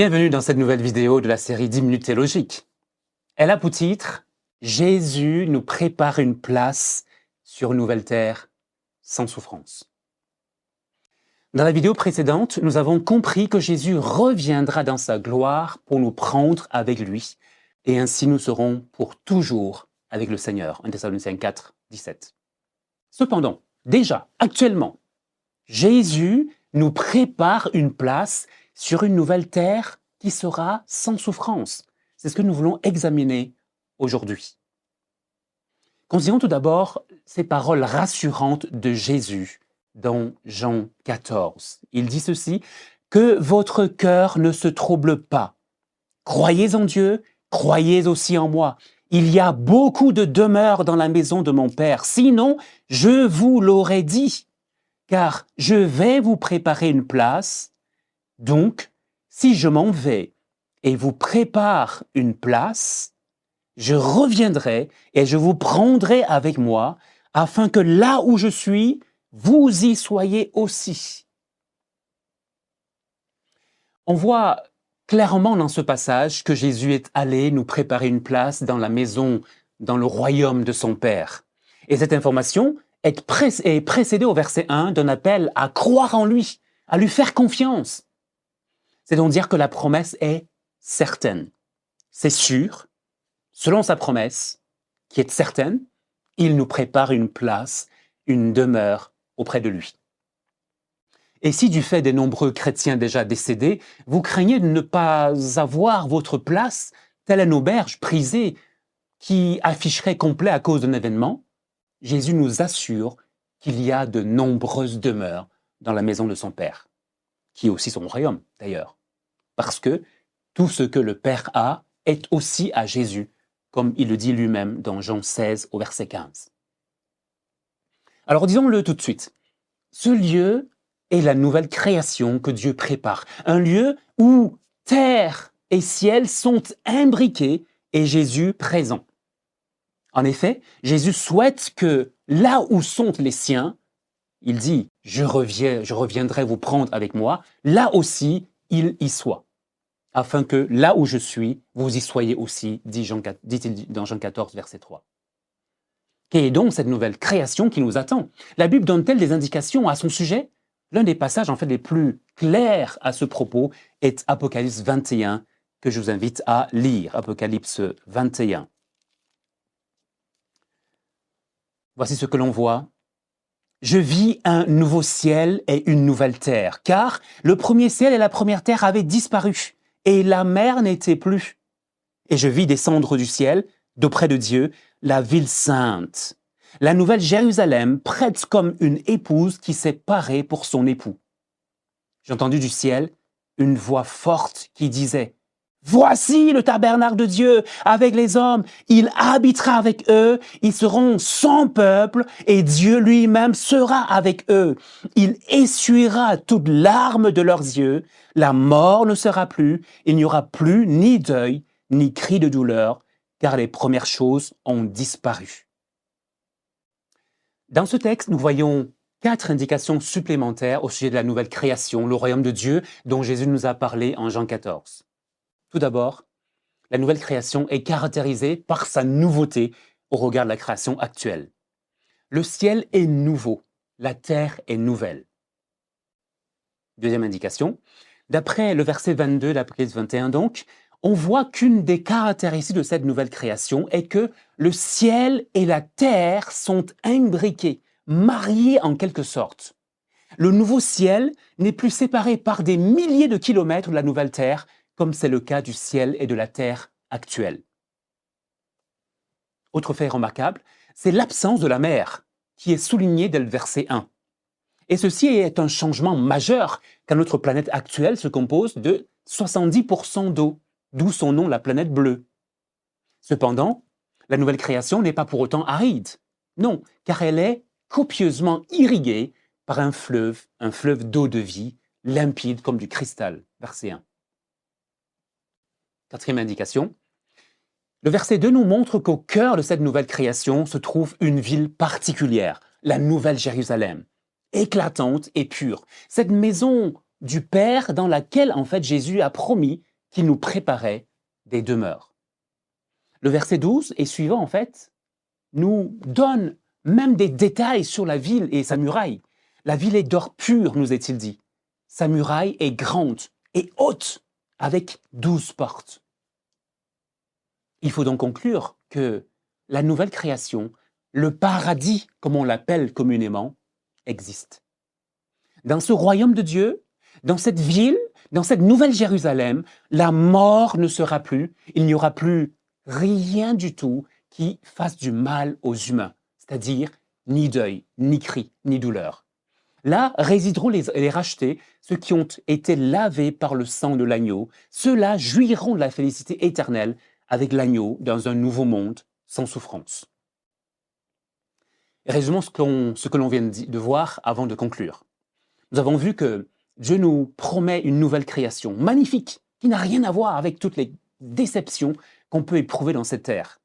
Bienvenue dans cette nouvelle vidéo de la série 10 minutes théologiques. Elle a pour titre Jésus nous prépare une place sur une nouvelle terre sans souffrance. Dans la vidéo précédente, nous avons compris que Jésus reviendra dans sa gloire pour nous prendre avec lui, et ainsi nous serons pour toujours avec le Seigneur. 1 Thessaloniciens 4, 17. Cependant, déjà, actuellement, Jésus nous prépare une place sur une nouvelle terre qui sera sans souffrance. C'est ce que nous voulons examiner aujourd'hui. Considérons tout d'abord ces paroles rassurantes de Jésus dans Jean 14. Il dit ceci, Que votre cœur ne se trouble pas. Croyez en Dieu, croyez aussi en moi. Il y a beaucoup de demeures dans la maison de mon Père. Sinon, je vous l'aurais dit, car je vais vous préparer une place. Donc, si je m'en vais et vous prépare une place, je reviendrai et je vous prendrai avec moi, afin que là où je suis, vous y soyez aussi. On voit clairement dans ce passage que Jésus est allé nous préparer une place dans la maison, dans le royaume de son Père. Et cette information est, précédée au verset 1 d'un appel à croire en lui, à lui faire confiance. C'est donc dire que la promesse est certaine. C'est sûr, selon sa promesse, qui est certaine, il nous prépare une place, une demeure auprès de lui. Et si du fait des nombreux chrétiens déjà décédés, vous craignez de ne pas avoir votre place, telle une auberge prisée qui afficherait complet à cause d'un événement, Jésus nous assure qu'il y a de nombreuses demeures dans la maison de son Père, qui est aussi son royaume d'ailleurs, parce que tout ce que le Père a est aussi à Jésus, comme il le dit lui-même dans Jean 16 au verset 15. Alors disons-le tout de suite, ce lieu est la nouvelle création que Dieu prépare. Un lieu où terre et ciel sont imbriqués et Jésus présent. En effet, Jésus souhaite que là où sont les siens, il dit, je, reviendrai vous prendre avec moi, là aussi il y soit, afin que là où je suis, vous y soyez aussi, dit-il dans Jean 14, verset 3. Quelle est donc cette nouvelle création qui nous attend? La Bible donne-t-elle des indications à son sujet? L'un des passages en fait les plus clairs à ce propos est Apocalypse 21 que je vous invite à lire. Apocalypse 21. Voici ce que l'on voit. Je vis un nouveau ciel et une nouvelle terre, car le premier ciel et la première terre avaient disparu, et la mer n'était plus. Et je vis descendre du ciel, d'auprès de Dieu, la ville sainte, la nouvelle Jérusalem prête comme une épouse qui s'est parée pour son époux. J'ai entendu du ciel une voix forte qui disait, Voici le tabernacle de Dieu avec les hommes. Il habitera avec eux. Ils seront son peuple et Dieu lui-même sera avec eux. Il essuiera toutes larmes de leurs yeux. La mort ne sera plus. Il n'y aura plus ni deuil, ni cri de douleur, car les premières choses ont disparu. Dans ce texte, nous voyons quatre indications supplémentaires au sujet de la nouvelle création, le royaume de Dieu dont Jésus nous a parlé en Jean 14. Tout d'abord, la nouvelle création est caractérisée par sa nouveauté au regard de la création actuelle. Le ciel est nouveau, la terre est nouvelle. Deuxième indication, d'après le verset 22 d'Apocalypse 21 donc, on voit qu'une des caractéristiques de cette nouvelle création est que le ciel et la terre sont imbriqués, mariés en quelque sorte. Le nouveau ciel n'est plus séparé par des milliers de kilomètres de la nouvelle terre, comme c'est le cas du ciel et de la terre actuelle. Autre fait remarquable, c'est l'absence de la mer, qui est soulignée dès le verset 1. Et ceci est un changement majeur, car notre planète actuelle se compose de 70% d'eau d'où son nom la planète bleue. Cependant, la nouvelle création n'est pas pour autant aride. Non, car elle est copieusement irriguée par un fleuve, un fleuve d'eau de vie, limpide comme du cristal. Verset 1. Quatrième indication. Le verset 2 nous montre qu'au cœur de cette nouvelle création se trouve une ville particulière, la Nouvelle Jérusalem, éclatante et pure. Cette maison du Père dans laquelle en fait Jésus a promis qu'il nous préparait des demeures. Le verset 12 et suivant, en fait, nous donne même des détails sur la ville et sa muraille. La ville est d'or pur, nous est-il dit. Sa muraille est grande et haute, avec douze portes. Il faut donc conclure que la nouvelle création, le paradis, comme on l'appelle communément, existe. Dans ce royaume de Dieu, dans cette ville, dans cette nouvelle Jérusalem, la mort ne sera plus, il n'y aura plus rien du tout qui fasse du mal aux humains, c'est-à-dire ni deuil, ni cri, ni douleur. Là résideront les, rachetés, ceux qui ont été lavés par le sang de l'agneau. Ceux-là jouiront de la félicité éternelle avec l'agneau dans un nouveau monde sans souffrance. Résumons ce, ce que l'on vient de voir avant de conclure. Nous avons vu que Dieu nous promet une nouvelle création magnifique qui n'a rien à voir avec toutes les déceptions qu'on peut éprouver dans cette terre.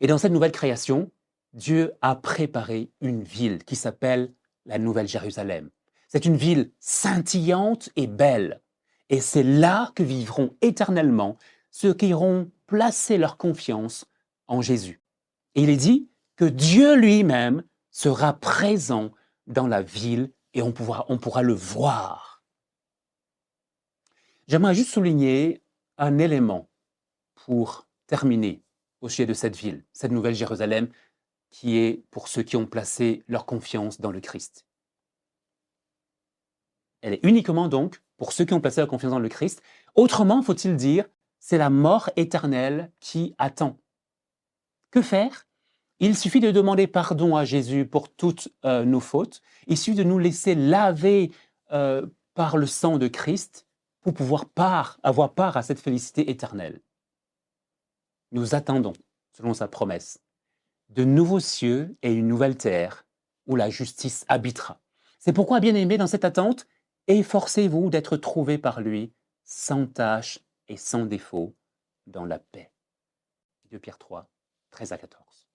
Et dans cette nouvelle création, Dieu a préparé une ville qui s'appelle la Nouvelle Jérusalem. C'est une ville scintillante et belle. Et c'est là que vivront éternellement ceux qui auront placé leur confiance en Jésus. Et il est dit que Dieu lui-même sera présent dans la ville et on pourra, on pourra le voir. J'aimerais juste souligner un élément pour terminer au sujet de cette ville, cette nouvelle Jérusalem qui est pour ceux qui ont placé leur confiance dans le Christ. Elle est uniquement donc pour ceux qui ont placé leur confiance dans le Christ. Autrement, faut-il dire, c'est la mort éternelle qui attend. Que faire? Il suffit de demander pardon à Jésus pour toutes euh, nos fautes. Il suffit de nous laisser laver euh, par le sang de Christ pour pouvoir avoir part à cette félicité éternelle. Nous attendons, selon sa promesse, de nouveaux cieux et une nouvelle terre où la justice habitera. C'est pourquoi, bien aimé, dans cette attente, efforcez-vous d'être trouvés par lui sans tâche et sans défaut dans la paix. 2 Pierre 3, 13 à 14.